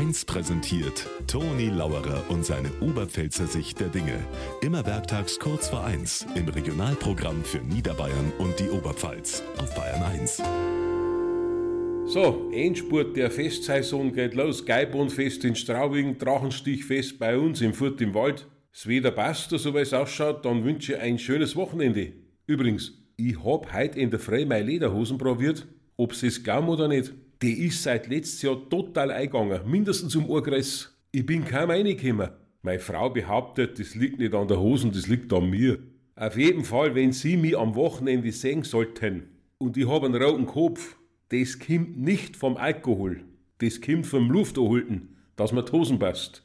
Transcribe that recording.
1 präsentiert Toni Lauerer und seine Oberpfälzer Sicht der Dinge. Immer werktags kurz vor 1 im Regionalprogramm für Niederbayern und die Oberpfalz auf Bayern 1. So, Endspurt der Festsaison geht los. Geibundfest in Straubing, Drachenstichfest bei uns im Furt im Wald. Das Wetter passt, so wie es ausschaut, dann wünsche ich ein schönes Wochenende. Übrigens, ich hab heute in der Früh meine Lederhosen probiert. Ob sie es glauben oder nicht, die ist seit letztes Jahr total eingegangen, mindestens um Ohrgress. Ich bin kaum reingekommen. Meine Frau behauptet, das liegt nicht an der Hosen, das liegt an mir. Auf jeden Fall, wenn Sie mich am Wochenende sehen sollten und ich habe einen roten Kopf, das kommt nicht vom Alkohol. Das kommt vom Lufterhalten, dass mir die Hosen passt.